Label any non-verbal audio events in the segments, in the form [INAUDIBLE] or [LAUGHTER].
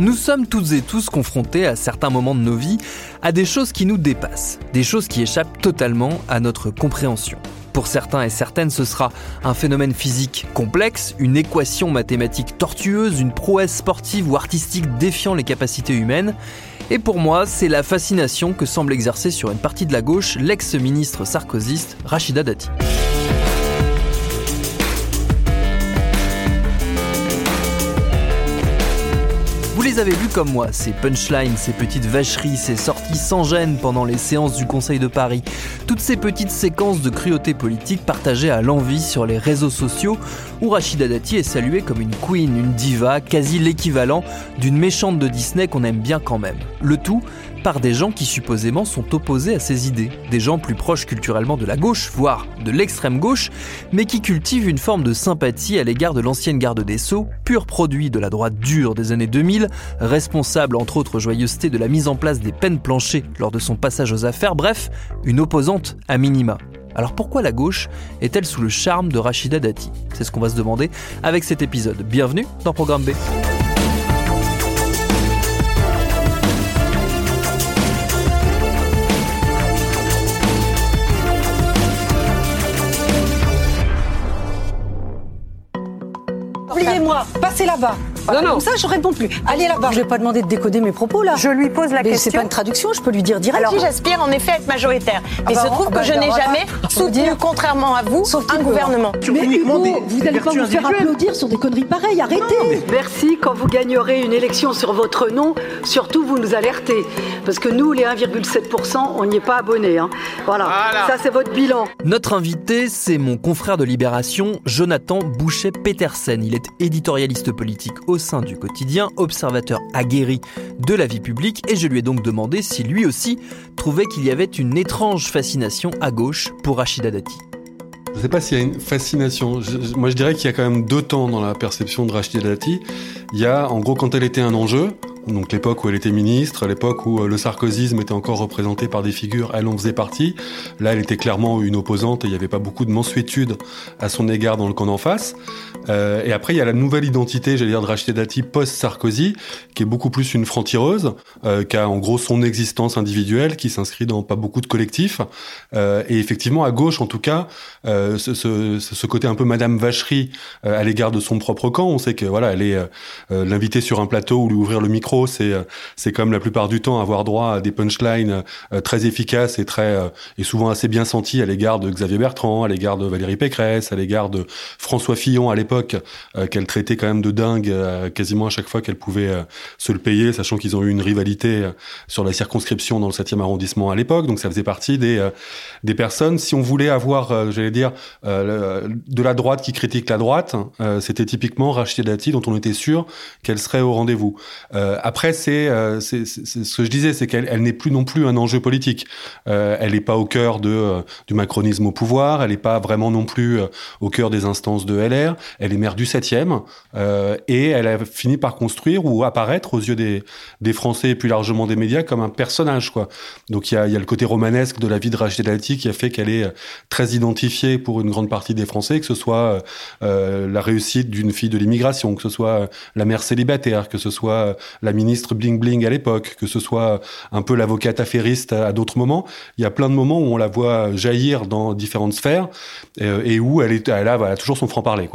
Nous sommes toutes et tous confrontés à certains moments de nos vies à des choses qui nous dépassent, des choses qui échappent totalement à notre compréhension. Pour certains et certaines, ce sera un phénomène physique complexe, une équation mathématique tortueuse, une prouesse sportive ou artistique défiant les capacités humaines. Et pour moi, c'est la fascination que semble exercer sur une partie de la gauche l'ex-ministre sarkozyste Rachida Dati. Vous les avez vus comme moi, ces punchlines, ces petites vacheries, ces sorties sans gêne pendant les séances du Conseil de Paris, toutes ces petites séquences de cruauté politique partagées à l'envie sur les réseaux sociaux où Rachida Dati est saluée comme une queen, une diva, quasi l'équivalent d'une méchante de Disney qu'on aime bien quand même. Le tout par des gens qui supposément sont opposés à ses idées, des gens plus proches culturellement de la gauche, voire de l'extrême gauche, mais qui cultivent une forme de sympathie à l'égard de l'ancienne garde des Sceaux, pur produit de la droite dure des années 2000, responsable entre autres joyeusetés de la mise en place des peines planchées lors de son passage aux affaires, bref, une opposante à minima. Alors pourquoi la gauche est-elle sous le charme de Rachida Dati? C'est ce qu'on va se demander avec cet épisode. Bienvenue dans Programme B. Oubliez-moi, passez là-bas. Voilà, Non, non. Comme ça, je réponds plus. Allez là-bas. Je vais pas demander de décoder mes propos là. Je lui pose la Mais c'est question. pas une traduction, je peux lui dire direct. Si j'aspire en effet à être majoritaire. Mais il bah, se trouve ah bah, que je n'ai alors jamais soutenu, dire- contrairement à vous, Sauf un gouvernement. Mais Hugo, vous allez pas vous faire applaudir sur des conneries pareilles, arrêtez Merci, quand vous gagnerez une élection sur votre nom, surtout vous nous alertez. Parce que nous, les 1,7%, on n'y est pas abonnés. hein. Voilà. ça c'est votre bilan. Notre invité, c'est mon confrère de Libération, Jonathan Boucher-Petersen. Il est éditorialiste politique au sein du quotidien, observateur aguerri de la vie publique, et je lui ai donc demandé si lui aussi trouvait qu'il y avait une étrange fascination à gauche pour Rachida Dati. Je ne sais pas s'il y a une fascination. Je- moi, je dirais qu'il y a quand même deux temps dans la perception de Rachida Dati. Il y a, en gros, quand elle était un enjeu, donc l'époque où elle était ministre, l'époque où euh, le sarkozysme était encore représenté par des figures, elle en faisait partie. Là, elle était clairement une opposante et il n'y avait pas beaucoup de mensuétude à son égard dans le camp d'en face. Euh, et après, il y a la nouvelle identité, j'allais dire, de Rachida Dati post-Sarkozy, qui est beaucoup plus une franc-tireuse, euh, qui a en gros son existence individuelle, qui s'inscrit dans pas beaucoup de collectifs. Euh, et effectivement, à gauche, en tout cas, euh, ce, ce, ce côté un peu Madame Vacherie euh, à l'égard de son propre camp. On sait que voilà, elle est l'inviter sur un plateau ou lui ouvrir le micro, c'est euh, c'est comme la plupart du temps avoir droit à des punchlines euh, très efficaces et très euh, et souvent assez bien senties à l'égard de Xavier Bertrand, à l'égard de Valérie Pécresse, à l'égard de François Fillon à l'époque, qu'elle traitait quand même de dingue quasiment à chaque fois qu'elle pouvait se le payer, sachant qu'ils ont eu une rivalité sur la circonscription dans le 7e arrondissement à l'époque. Donc ça faisait partie des des personnes. Si on voulait avoir, j'allais dire, de la droite qui critique la droite, euh, c'était typiquement Rachida Dati dont on était sûr qu'elle serait au rendez-vous. Après, c'est c'est ce que je disais, c'est qu'elle elle, n'est plus non plus un enjeu politique. elle n'est pas au cœur du macronisme au pouvoir. Elle n'est pas vraiment non plus au cœur des instances de LR. Elle est maire du 7e et elle a fini par construire ou apparaître aux yeux des Français et plus largement des médias comme un personnage. Donc il y a, le côté romanesque de la vie de Rachid Dati qui a fait qu'elle est très identifiée pour une grande partie des Français, que ce soit euh, la réussite d'une fille de l'immigration, que ce soit la mère célibataire, que ce soit la ministre bling bling à l'époque, que ce soit un peu l'avocate affairiste à, d'autres moments. Il y a plein de moments où on la voit jaillir dans différentes sphères euh, et où elle, a toujours son franc-parler.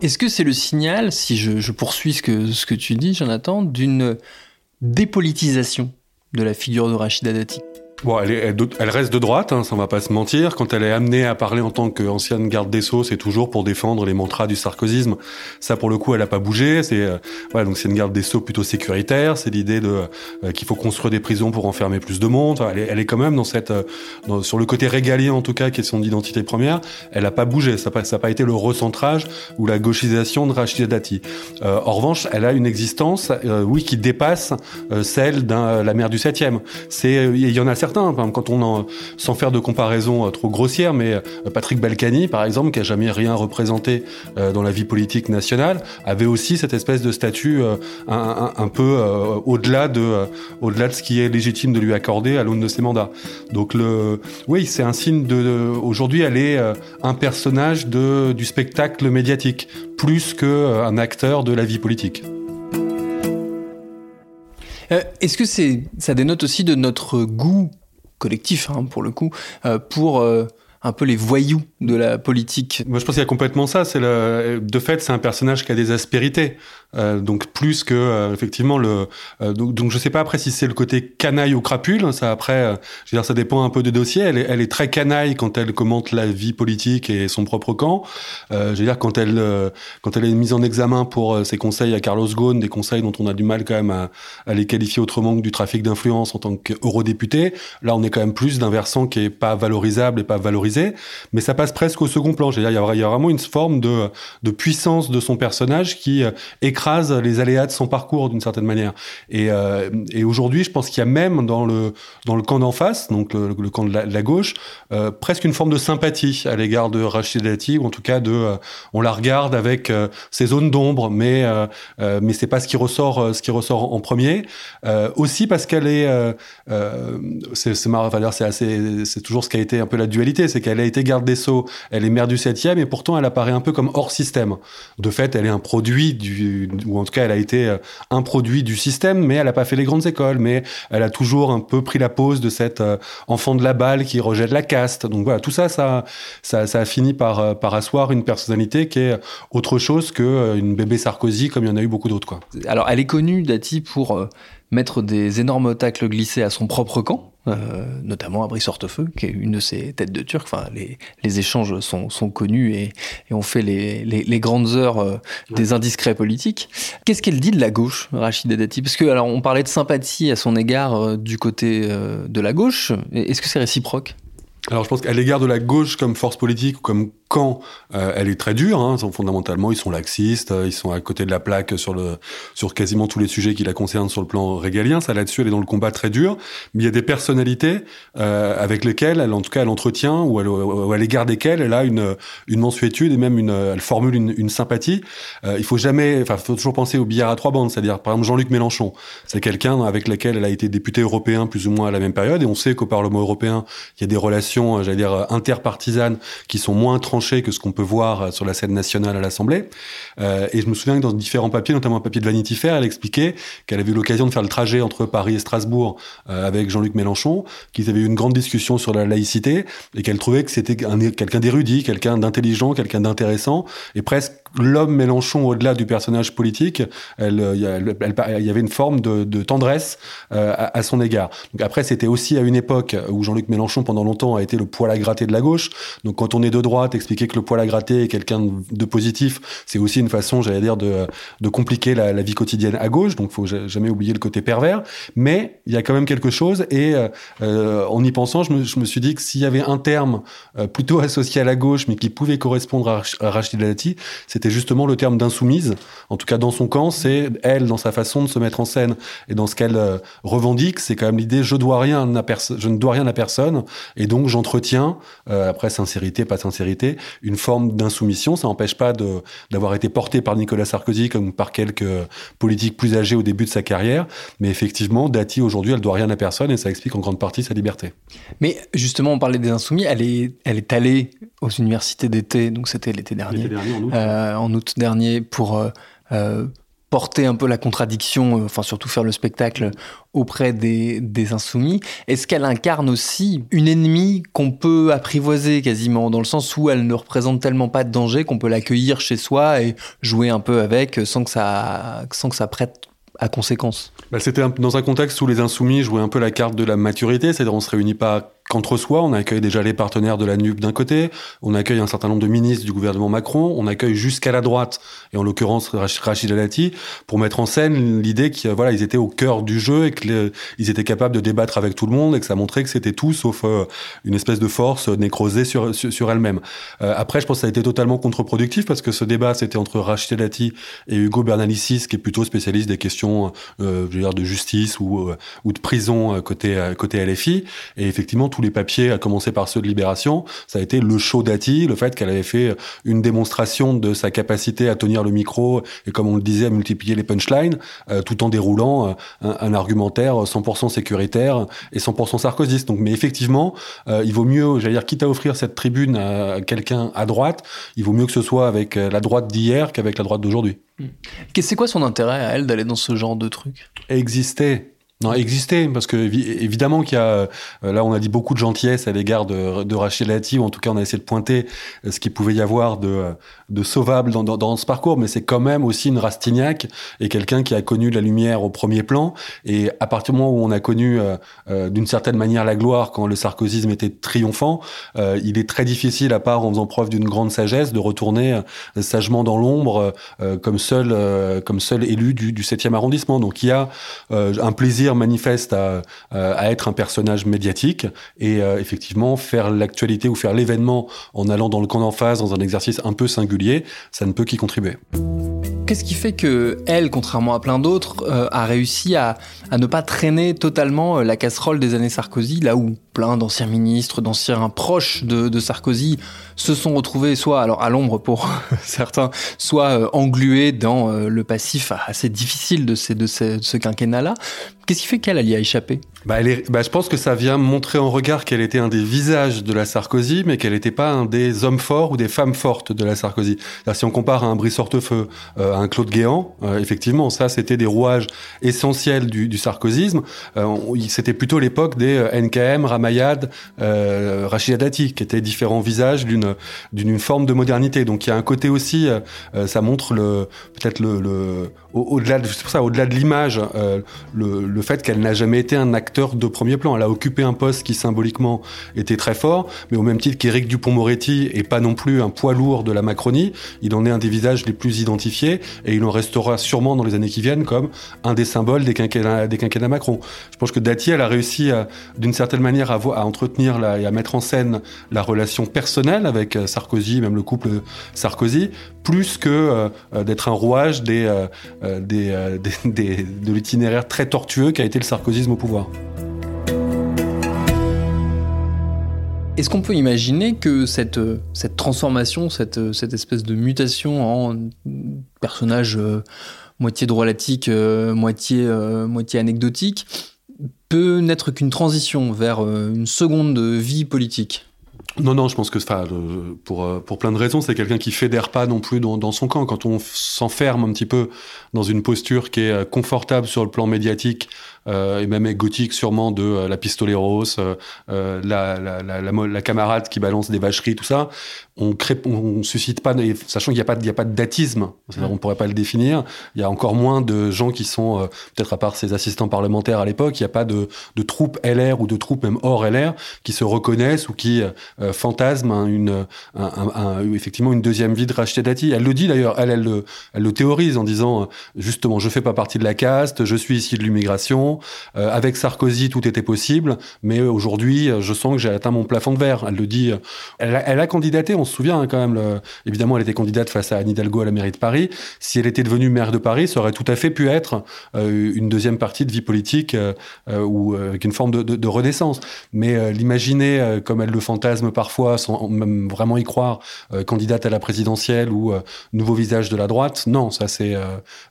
Est-ce que c'est le signal, si je, poursuis ce que, ce que tu dis, Jonathan, d'une dépolitisation de la figure de Rachida Dati? Bon, elle, est, elle, reste de droite, hein, ça on va pas se mentir. Quand elle est amenée à parler en tant qu'ancienne garde des Sceaux, c'est toujours pour défendre les mantras du sarkozysme. Ça, pour le coup, elle a pas bougé. C'est euh, voilà, donc c'est une garde des Sceaux plutôt sécuritaire. C'est l'idée de euh, qu'il faut construire des prisons pour enfermer plus de monde. elle, est, elle, est, quand même dans cette, euh, dans, sur le côté régalien en tout cas, qui est son identité première. Elle a pas bougé. Ça n'a pas, pas été le recentrage ou la gauchisation de Rachida Dati. en revanche, elle a une existence, oui, qui dépasse celle d'un la mère du 7e. C'est, il y en a quand on sans faire de comparaison euh, trop grossière, mais euh, Patrick Balkany, par exemple, qui a jamais rien représenté euh, dans la vie politique nationale, avait aussi cette espèce de statut un, peu au-delà de, au-delà de ce qui est légitime de lui accorder à l'aune de ses mandats. Donc oui, c'est un signe de, aujourd'hui, elle est un personnage de, du spectacle médiatique, plus qu'un acteur de la vie politique. Est-ce que c'est, ça dénote aussi de notre goût collectif, hein, pour le coup, euh, pour euh, un peu les voyous de la politique. Moi, je pense qu'il y a complètement ça. C'est le, de fait, c'est un personnage qui a des aspérités. Euh, donc plus que euh, effectivement le euh, donc, donc je sais pas après si c'est le côté canaille ou crapule ça après je veux dire ça dépend un peu des dossiers elle est, très canaille quand elle commente la vie politique et son propre camp je veux dire quand elle quand elle est mise en examen pour ses conseils à Carlos Ghosn des conseils dont on a du mal quand même à, à les qualifier autrement que du trafic d'influence en tant qu'eurodéputé là on est quand même plus d'un versant qui est pas valorisable et pas valorisé mais ça passe presque au second plan il y a, il y a vraiment une forme de puissance de son personnage qui est écrase les aléas de son parcours d'une certaine manière. Et, euh, aujourd'hui, je pense qu'il y a même dans le camp d'en face, donc le, camp de la, gauche, euh, presque une forme de sympathie à l'égard de Rachid Dati, ou en tout cas de, euh, on la regarde avec ses zones d'ombre, mais mais c'est pas ce qui ressort ce qui ressort en premier. aussi parce qu'elle est, c'est assez, c'est toujours ce qui a été un peu la dualité, c'est qu'elle a été garde des sceaux, elle est maire du 7e, et pourtant elle apparaît un peu comme hors système. De fait, elle est un produit du, ou en tout cas elle a été euh, un produit du système, mais elle n'a pas fait les grandes écoles, mais elle a toujours un peu pris la pose de cet euh, enfant de la balle qui rejette la caste. Donc voilà, tout ça, ça, ça, a fini par, euh, par asseoir une personnalité qui est autre chose qu'une bébé Sarkozy, comme il y en a eu beaucoup d'autres. Alors elle est connue, Dati, pour mettre des énormes tacles glissés à son propre camp. Euh, notamment à Brice-Hortefeux, qui est une de ses têtes de Turc. Enfin, les, les échanges sont, sont connus et, et, on fait les, les, les grandes heures euh, des indiscrets politiques. Qu'est-ce qu'elle dit de la gauche, Rachida Dati? Parce que, alors, on parlait de sympathie à son égard euh, du côté de la gauche. Est-ce que c'est réciproque? Alors je pense qu'à l'égard de la gauche comme force politique ou comme quand euh, elle est très dure. Hein, fondamentalement, ils sont laxistes, euh, ils sont à côté de la plaque sur le sur quasiment tous les sujets qui la concernent sur le plan régalien. Ça là-dessus, elle est dans le combat très dur. Mais il y a des personnalités euh, avec lesquelles, elle, en tout cas, elle entretient ou, elle, ou à l'égard desquelles elle a une une mensuétude et même une elle formule une, une sympathie. Euh, il faut jamais, enfin, faut toujours penser au billard à trois bandes. C'est-à-dire, par exemple, Jean-Luc Mélenchon, c'est quelqu'un avec lequel elle a été député européen plus ou moins à la même période. Et on sait qu'au Parlement européen, il y a des relations, j'allais dire, interpartisanes qui sont moins que ce qu'on peut voir euh, sur la scène nationale à l'Assemblée. Euh, et je me souviens que dans différents papiers, notamment un papier de Vanity Fair, elle expliquait qu'elle avait eu l'occasion de faire le trajet entre Paris et Strasbourg euh, avec Jean-Luc Mélenchon, qu'ils avaient eu une grande discussion sur la laïcité et qu'elle trouvait que c'était quelqu'un d'érudit, quelqu'un d'intelligent, quelqu'un d'intéressant et presque l'homme Mélenchon au-delà du personnage politique. Elle, il y, avait une forme de, tendresse à, à, son égard. Après, c'était aussi à une époque où Jean-Luc Mélenchon pendant longtemps a été le poil à gratter de la gauche. Donc quand on est de droite, expliquer que le poil à gratter est quelqu'un de positif, c'est aussi une façon, j'allais dire, de, compliquer la, vie quotidienne à gauche. Donc, faut jamais oublier le côté pervers. Mais il y a quand même quelque chose. Et euh, euh en y pensant, je me, suis dit que s'il y avait un terme euh, plutôt [LAUGHS] associé à la gauche, mais qui pouvait correspondre à, à Rachid Dati, c'était justement le terme d'insoumise. En tout cas, dans son camp, c'est elle, dans sa façon de se mettre en scène. Et dans ce qu'elle euh, revendique, c'est quand même l'idée je dois rien à je ne dois rien à personne, et donc j'entretiens, euh, après sincérité, pas sincérité, une forme d'insoumission. Ça n'empêche pas d'avoir été porté par Nicolas Sarkozy comme par quelques politiques plus âgés au début de sa carrière, mais effectivement, Dati aujourd'hui, elle doit rien à personne, et ça explique en grande partie sa liberté. Mais justement, on parlait des insoumis, elle est, elle est allée aux universités d'été, donc c'était l'été dernier, euh, en, août. dernier, pour euh, euh, porter un peu la contradiction, enfin surtout faire le spectacle auprès des, des insoumis. Est-ce qu'elle incarne aussi une ennemie qu'on peut apprivoiser quasiment, dans le sens où elle ne représente tellement pas de danger qu'on peut l'accueillir chez soi et jouer un peu avec sans que ça, sans que ça prête à conséquence? Bah, C'était dans un contexte où les insoumis jouaient un peu la carte de la maturité, c'est-à-dire on se réunit pas qu'entre soi, on accueille déjà les partenaires de la NUP d'un côté, on accueille un certain nombre de ministres du gouvernement Macron, on accueille jusqu'à la droite, et en l'occurrence Rachid Alati, pour mettre en scène l'idée qu'ils voilà, étaient au cœur du jeu et qu'ils étaient capables de débattre avec tout le monde et que ça montrait que c'était tout sauf euh, une espèce de force nécrosée sur, sur, elle-même. Euh, après, je pense que ça a été totalement contre-productif parce que ce débat, c'était entre Rachid Alati et Hugo Bernalicis, qui est plutôt spécialiste des questions euh, je veux dire, de justice ou, ou de prison côté, côté LFI. Et effectivement, tous les papiers, à commencer par ceux de Libération, ça a été le show d'Ati, le fait qu'elle avait fait une démonstration de sa capacité à tenir le micro et, comme on le disait, à multiplier les punchlines, euh, tout en déroulant euh, un, argumentaire 100% sécuritaire et 100% sarkozyste. Donc, mais effectivement, euh, il vaut mieux, j'allais dire, quitte à offrir cette tribune à quelqu'un à droite, il vaut mieux que ce soit avec la droite d'hier qu'avec la droite d'aujourd'hui. C'est quoi son intérêt à elle d'aller dans ce genre de truc? Exister. Non, exister, parce que évidemment qu'il y a, euh, là on a dit beaucoup de gentillesse à l'égard de, de Rachel Lati, ou en tout cas on a essayé de pointer euh, ce qu'il pouvait y avoir de, euh, de sauvable dans, dans, dans ce parcours, mais c'est quand même aussi une Rastignac et quelqu'un qui a connu la lumière au premier plan, et à partir du moment où on a connu d'une certaine manière la gloire quand le sarkozysme était triomphant, il est très difficile, à part en faisant preuve d'une grande sagesse, de retourner sagement dans l'ombre comme seul comme seul élu du, du 7e arrondissement. Donc il y a un plaisir manifeste à, à, être un personnage médiatique et euh, effectivement faire l'actualité ou faire l'événement en allant dans le camp d'en face dans un exercice un peu singulier, ça ne peut qu'y contribuer. Qu'est-ce qui fait que elle, contrairement à plein d'autres, euh, a réussi à, à, ne pas traîner totalement euh, la casserole des années Sarkozy, là où? D'anciens ministres, d'anciens proches de, Sarkozy se sont retrouvés soit alors à l'ombre pour [LAUGHS] certains, soit englués dans le passif assez difficile de ce quinquennat-là. Qu'est-ce qui fait qu'elle y a échappé? Bah, elle est, bah, je pense que ça vient montrer en regard qu'elle était un des visages de la Sarkozy, mais qu'elle n'était pas un des hommes forts ou des femmes fortes de la Sarkozy. si on compare à un Brice Hortefeux, euh, à un Claude Guéant, euh, effectivement, ça c'était des rouages essentiels du, du sarkozysme. Euh, c'était plutôt l'époque des NKM, Ramayad, Rachida Dati, qui étaient différents visages d'une forme de modernité. Donc il y a un côté aussi, ça montre le peut-être le, le au-delà de ça, au-delà de l'image, le, le fait qu'elle n'a jamais été un acteur de premier plan. Elle a occupé un poste qui symboliquement était très fort, mais au même titre qu'Éric Dupont-Moretti est pas non plus un poids lourd de la Macronie, il en est un des visages les plus identifiés et il en restera sûrement dans les années qui viennent comme un des symboles des quinquennats, des Macron. Je pense que Dati, elle a réussi d'une certaine manière à, entretenir et à mettre en scène la relation personnelle avec euh, Sarkozy, même le couple Sarkozy, plus que euh, d'être un rouage euh, [LAUGHS] de l'itinéraire très tortueux qu'a été le sarkozysme au pouvoir. Est-ce qu'on peut imaginer que cette, cette transformation, cette, cette espèce de mutation en personnage euh, moitié drôlatique, euh, moitié, euh, moitié anecdotique, peut n'être qu'une transition vers une seconde vie politique? Non, non, je pense que pour, pour plein de raisons, c'est quelqu'un qui fédère pas non plus dans, son camp. Quand on s'enferme un petit peu dans une posture qui est confortable sur le plan médiatique, et même gothique sûrement de euh, la pistoleros, euh, euh la, la, la, la, camarade qui balance des vacheries, tout ça. On crée, on, suscite pas, sachant qu'il n'y a pas, il y a pas de datisme, on pourrait pas le définir. Il y a encore moins de gens qui sont, peut-être à part ces assistants parlementaires à l'époque, il n'y a pas de, de troupes LR ou de troupes même hors LR qui se reconnaissent ou qui fantasment une, un, un, effectivement une deuxième vie de Rachida Dati. Elle le dit d'ailleurs, elle, elle, le, elle le théorise en disant justement, je fais pas partie de la caste, je suis ici de l'immigration, temps, avec Sarkozy, tout était possible, mais aujourd'hui, je sens que j'ai atteint mon plafond de verre. Elle le dit. Elle a, elle a candidaté, on se souvient hein, quand même. Évidemment, elle était candidate face à Anne Hidalgo à la mairie de Paris. Si elle était devenue maire de Paris, ça aurait tout à fait pu être une deuxième partie de vie politique ou avec une forme de, renaissance. Mais l'imaginer comme elle le fantasme parfois, sans même vraiment y croire, candidate à la présidentielle ou nouveau visage de la droite, non, ça c'est.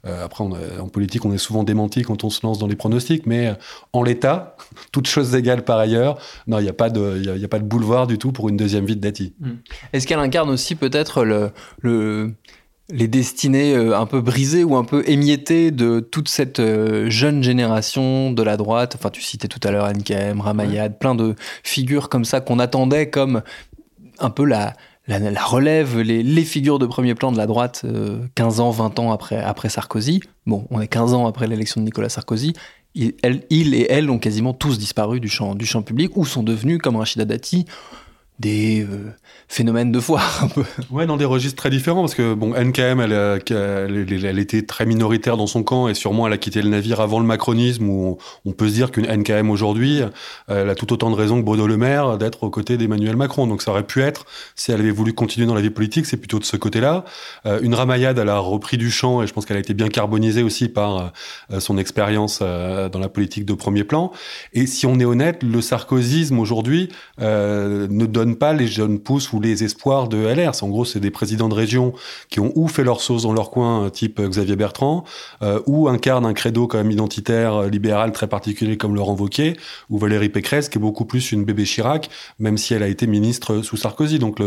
après, en politique, on est souvent démenti quand on se lance dans les pronostics, mais en l'état, [LAUGHS] toutes choses égales par ailleurs, non, il n'y a, pas de, y a, pas de boulevard du tout pour une deuxième vie de Dati. Hmm. Est-ce qu'elle incarne aussi peut-être le, le, les destinées un peu brisées ou un peu émiettées de toute cette jeune génération de la droite? Enfin, tu citais tout à l'heure NKM, Ramayad, plein de figures comme ça qu'on attendait comme un peu la, la, la relève, les, les, figures de premier plan de la droite, euh, 15 ans, 20 ans après, après Sarkozy. Bon, on est 15 ans après l'élection de Nicolas Sarkozy. Il, et elle ont quasiment tous disparu du champ, du champ public ou sont devenus, comme Rachida Dati, des euh, phénomènes de foire un. Ouais, dans des registres très différents parce que bon, NKM, elle, elle, était très minoritaire dans son camp et sûrement elle a quitté le navire avant le macronisme où on, peut se dire qu'une NKM aujourd'hui, elle a tout autant de raisons que Bruno Le Maire d'être aux côtés d'Emmanuel Macron. Donc ça aurait pu être, si elle avait voulu continuer dans la vie politique, c'est plutôt de ce côté-là. Euh, une Ramayad, elle a repris du champ et je pense qu'elle a été bien carbonisée aussi par euh, son expérience euh, dans la politique de premier plan. Et si on est honnête, le sarkozysme aujourd'hui euh, ne donne pas les jeunes pousses ou les espoirs de LR. En gros, c'est des présidents de région qui ont ou fait leur sauce dans leur coin, type Xavier Bertrand, euh, ou incarnent un credo quand même identitaire, euh, libéral très particulier comme Laurent Wauquiez, ou Valérie Pécresse, qui est beaucoup plus une bébé Chirac, même si elle a été ministre sous Sarkozy. Donc,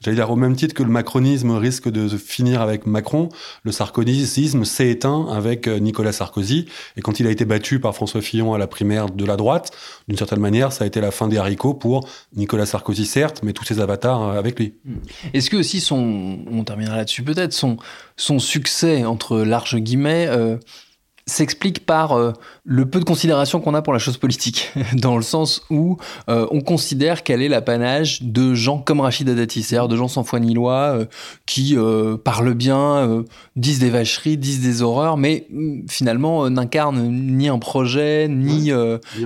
j'allais dire, au même titre que le macronisme risque de finir avec Macron, le sarkozysme s'est éteint avec euh, Nicolas Sarkozy. Et quand il a été battu par François Fillon à la primaire de la droite, d'une certaine manière, ça a été la fin des haricots pour Nicolas Sarkozy, certes, mais tous ses avatars avec lui. Est-ce que aussi son, on terminera là-dessus peut-être, son, son succès, entre larges guillemets, euh, s'explique par euh, le peu de considération qu'on a pour la chose politique, [LAUGHS] dans le sens où euh, on considère qu'elle est l'apanage de gens comme Rachida Dati, c'est-à-dire de gens sans foi ni loi, euh, qui parlent bien, disent des vacheries, disent des horreurs, mais mm, finalement n'incarnent ni un projet, ni, ni,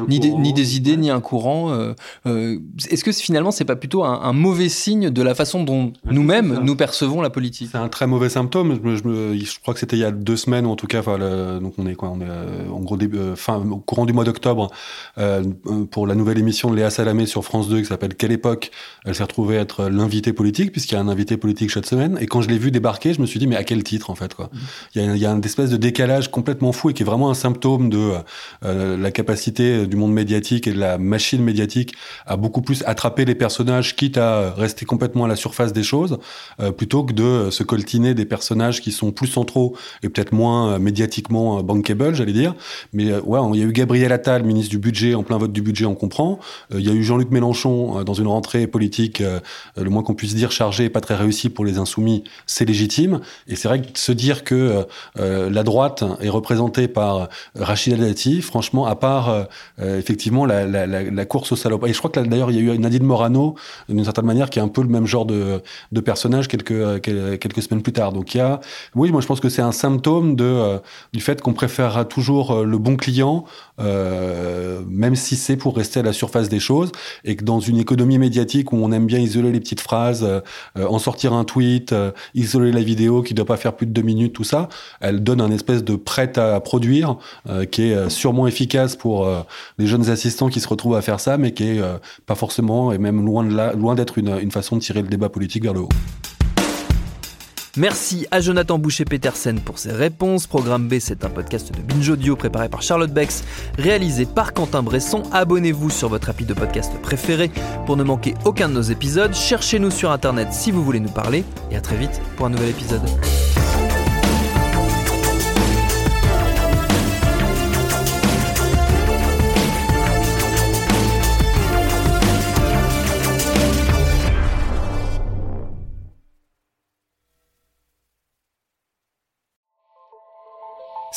ni, des, ni, des, idées, ni un courant. Est-ce que finalement c'est pas plutôt un, un, mauvais signe de la façon dont nous-mêmes nous percevons la politique? C'est un très mauvais symptôme. Je, je, je crois que c'était il y a deux semaines, ou en tout cas, le, donc on est quoi. On est euh, en gros début, euh, fin, au courant du mois d'octobre euh, pour la nouvelle émission de Léa Salamé sur France 2 qui s'appelle Quelle époque Elle s'est retrouvée être l'invité politique puisqu'il y a un invité politique chaque semaine. Et quand je l'ai vu débarquer, je me suis dit mais à quel titre en fait quoi. Il y a, il y a une espèce de décalage complètement fou et qui est vraiment un symptôme de la capacité du monde médiatique et de la machine médiatique à beaucoup plus attraper les personnages, quitte à rester complètement à la surface des choses, plutôt que de se coltiner des personnages qui sont plus centraux et peut-être moins médiatiquement bankable, j'allais dire. Mais ouais, il y a eu Gabriel Attal, ministre du budget, en plein vote du budget, on comprend. Euh, il y a eu Jean-Luc Mélenchon euh, dans une rentrée politique, euh, le moins qu'on puisse dire, chargée pas très réussie pour les insoumis, c'est légitime. Et c'est vrai que se dire que la droite est représentée par Rachida Dati, franchement, à part effectivement la, course au salopard. Et je crois que d'ailleurs, il y a eu Nadine Morano, d'une certaine manière, qui est un peu le même genre de, de personnage quelques, quelques semaines plus tard. Donc il y a, oui, moi je pense que c'est un symptôme de, du fait qu'on préférera toujours le bon client euh, même si c'est pour rester à la surface des choses, et que dans une économie médiatique où on aime bien isoler les petites phrases, euh, en sortir un tweet, euh, isoler la vidéo qui doit pas faire plus de deux minutes, tout ça, elle donne un espèce de prêt à produire euh, qui est sûrement efficace pour les jeunes assistants qui se retrouvent à faire ça, mais qui est pas forcément et même loin de loin d'être une façon de tirer le débat politique vers le haut. Merci à Jonathan Boucher-Petersen pour ses réponses. Programme B, c'est un podcast de Binge Audio préparé par Charlotte Bex, réalisé par Quentin Bresson. Abonnez-vous sur votre appli de podcast préféré pour ne manquer aucun de nos épisodes. Cherchez-nous sur Internet si vous voulez nous parler. Et à très vite pour un nouvel épisode.